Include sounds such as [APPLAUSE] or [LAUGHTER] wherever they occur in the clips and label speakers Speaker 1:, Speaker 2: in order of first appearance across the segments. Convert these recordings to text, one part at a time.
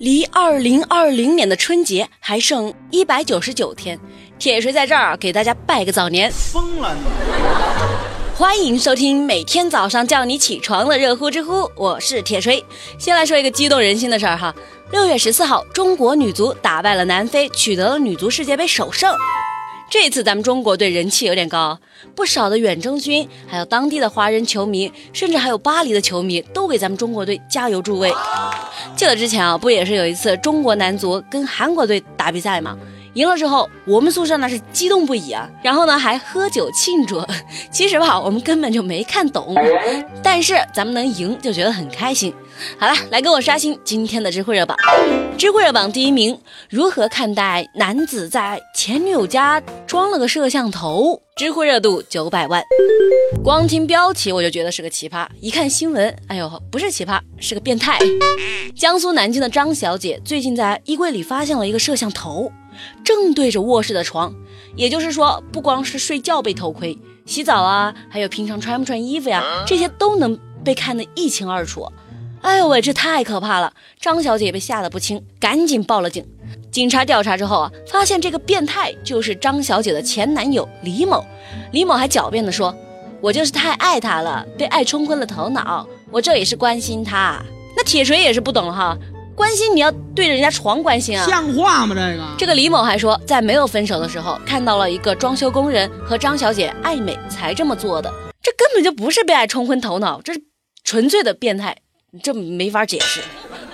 Speaker 1: 离二零二零年的春节还剩一百九十九天，铁锤在这儿给大家拜个早年，
Speaker 2: 疯了你！
Speaker 1: 欢迎收听每天早上叫你起床的热乎知乎，我是铁锤。先来说一个激动人心的事儿哈，六月十四号，中国女足打败了南非，取得了女足世界杯首胜。这次咱们中国队人气有点高，不少的远征军，还有当地的华人球迷，甚至还有巴黎的球迷，都给咱们中国队加油助威。记得之前啊，不也是有一次中国男足跟韩国队打比赛吗？赢了之后，我们宿舍那是激动不已啊，然后呢还喝酒庆祝。其实吧，我们根本就没看懂，但是咱们能赢就觉得很开心。好了，来跟我刷新今天的知乎热榜。知乎热榜第一名，如何看待男子在前女友家装了个摄像头？知乎热度九百万。光听标题我就觉得是个奇葩，一看新闻，哎呦，不是奇葩，是个变态。江苏南京的张小姐最近在衣柜里发现了一个摄像头。正对着卧室的床，也就是说，不光是睡觉被偷窥，洗澡啊，还有平常穿不穿衣服呀，这些都能被看得一清二楚。哎呦喂，这太可怕了！张小姐被吓得不轻，赶紧报了警。警察调查之后啊，发现这个变态就是张小姐的前男友李某。李某还狡辩地说：“我就是太爱她了，被爱冲昏了头脑，我这也是关心她。”那铁锤也是不懂哈。关心你要对着人家床关心啊，
Speaker 2: 像话吗？这个
Speaker 1: 这个李某还说，在没有分手的时候，看到了一个装修工人和张小姐暧昧，才这么做的。这根本就不是被爱冲昏头脑，这是纯粹的变态，这没法解释。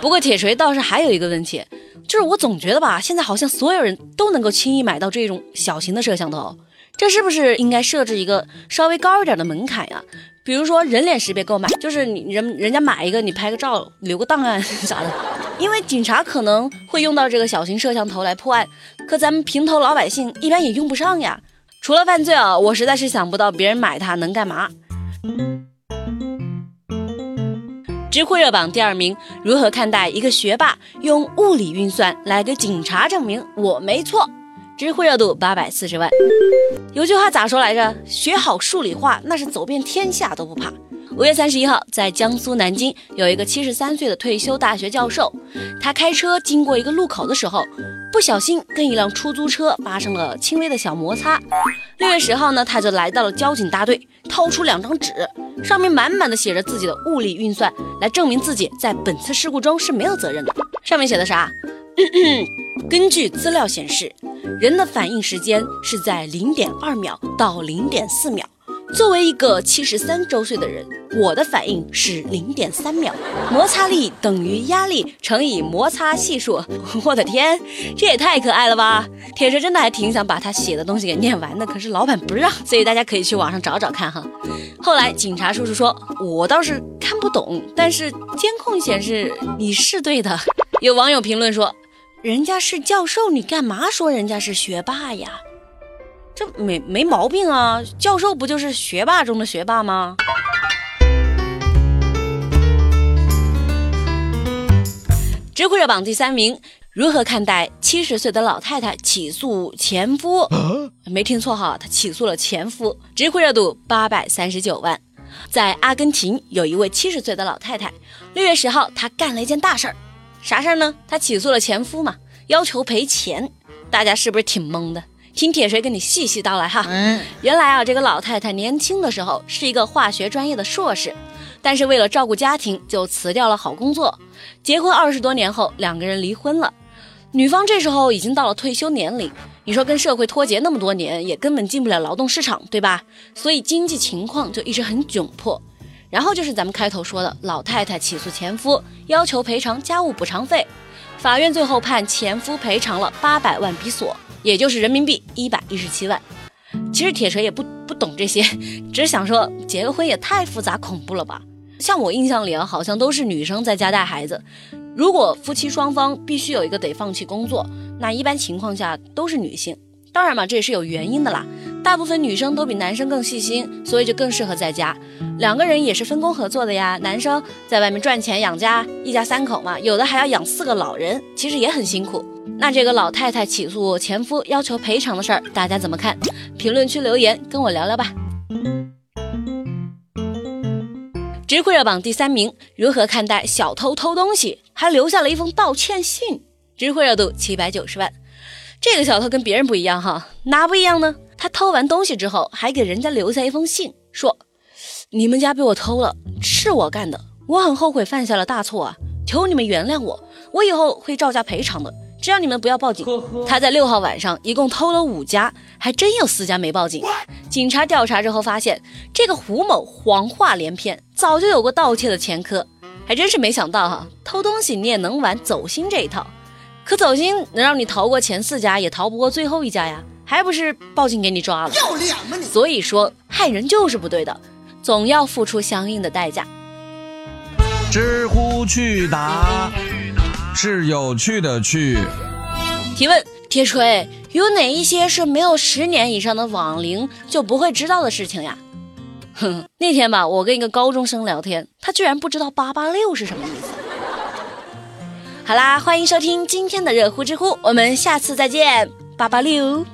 Speaker 1: 不过铁锤倒是还有一个问题，就是我总觉得吧，现在好像所有人都能够轻易买到这种小型的摄像头，这是不是应该设置一个稍微高一点的门槛呀？比如说人脸识别购买，就是你人人家买一个，你拍个照留个档案 [LAUGHS] 啥的。因为警察可能会用到这个小型摄像头来破案，可咱们平头老百姓一般也用不上呀。除了犯罪啊，我实在是想不到别人买它能干嘛。知乎热榜第二名，如何看待一个学霸用物理运算来给警察证明我没错？知乎热度八百四十万。有句话咋说来着？学好数理化，那是走遍天下都不怕。五月三十一号，在江苏南京有一个七十三岁的退休大学教授，他开车经过一个路口的时候，不小心跟一辆出租车发生了轻微的小摩擦。六月十号呢，他就来到了交警大队，掏出两张纸，上面满满的写着自己的物理运算，来证明自己在本次事故中是没有责任的。上面写的啥？[COUGHS] 根据资料显示，人的反应时间是在零点二秒到零点四秒。作为一个七十三周岁的人，我的反应是零点三秒。摩擦力等于压力乘以摩擦系数。我的天，这也太可爱了吧！铁锤真的还挺想把他写的东西给念完的，可是老板不让，所以大家可以去网上找找看哈。[LAUGHS] 后来警察叔叔说，我倒是看不懂，但是监控显示你是对的。有网友评论说，人家是教授，你干嘛说人家是学霸呀？这没没毛病啊！教授不就是学霸中的学霸吗？知乎热榜第三名，如何看待七十岁的老太太起诉前夫？没听错哈，她起诉了前夫。知乎热度八百三十九万。在阿根廷有一位七十岁的老太太，六月十号她干了一件大事儿，啥事儿呢？她起诉了前夫嘛，要求赔钱。大家是不是挺懵的？听铁锤跟你细细道来哈。嗯，原来啊，这个老太太年轻的时候是一个化学专业的硕士，但是为了照顾家庭，就辞掉了好工作。结婚二十多年后，两个人离婚了。女方这时候已经到了退休年龄，你说跟社会脱节那么多年，也根本进不了劳动市场，对吧？所以经济情况就一直很窘迫。然后就是咱们开头说的，老太太起诉前夫，要求赔偿家务补偿费。法院最后判前夫赔偿了八百万比索。也就是人民币一百一十七万。其实铁锤也不不懂这些，只是想说结个婚也太复杂恐怖了吧？像我印象里啊，好像都是女生在家带孩子。如果夫妻双方必须有一个得放弃工作，那一般情况下都是女性。当然嘛，这也是有原因的啦。大部分女生都比男生更细心，所以就更适合在家。两个人也是分工合作的呀。男生在外面赚钱养家，一家三口嘛，有的还要养四个老人，其实也很辛苦。那这个老太太起诉前夫要求赔偿的事儿，大家怎么看？评论区留言跟我聊聊吧。知乎热榜第三名，如何看待小偷偷东西，还留下了一封道歉信？知乎热度七百九十万。这个小偷跟别人不一样哈，哪不一样呢？他偷完东西之后，还给人家留下一封信，说：“你们家被我偷了，是我干的，我很后悔犯下了大错啊，求你们原谅我，我以后会照价赔偿的。”只要你们不要报警。他在六号晚上一共偷了五家，还真有四家没报警。警察调查之后发现，这个胡某谎话连篇，早就有过盗窃的前科。还真是没想到哈，偷东西你也能玩走心这一套。可走心能让你逃过前四家，也逃不过最后一家呀，还不是报警给你抓了？要脸吗你？所以说害人就是不对的，总要付出相应的代价。
Speaker 2: 知乎去答。是有趣的去。
Speaker 1: 提问：铁锤，有哪一些是没有十年以上的网龄就不会知道的事情呀？哼，那天吧，我跟一个高中生聊天，他居然不知道八八六是什么意思。好啦，欢迎收听今天的热乎知乎，我们下次再见，八八六。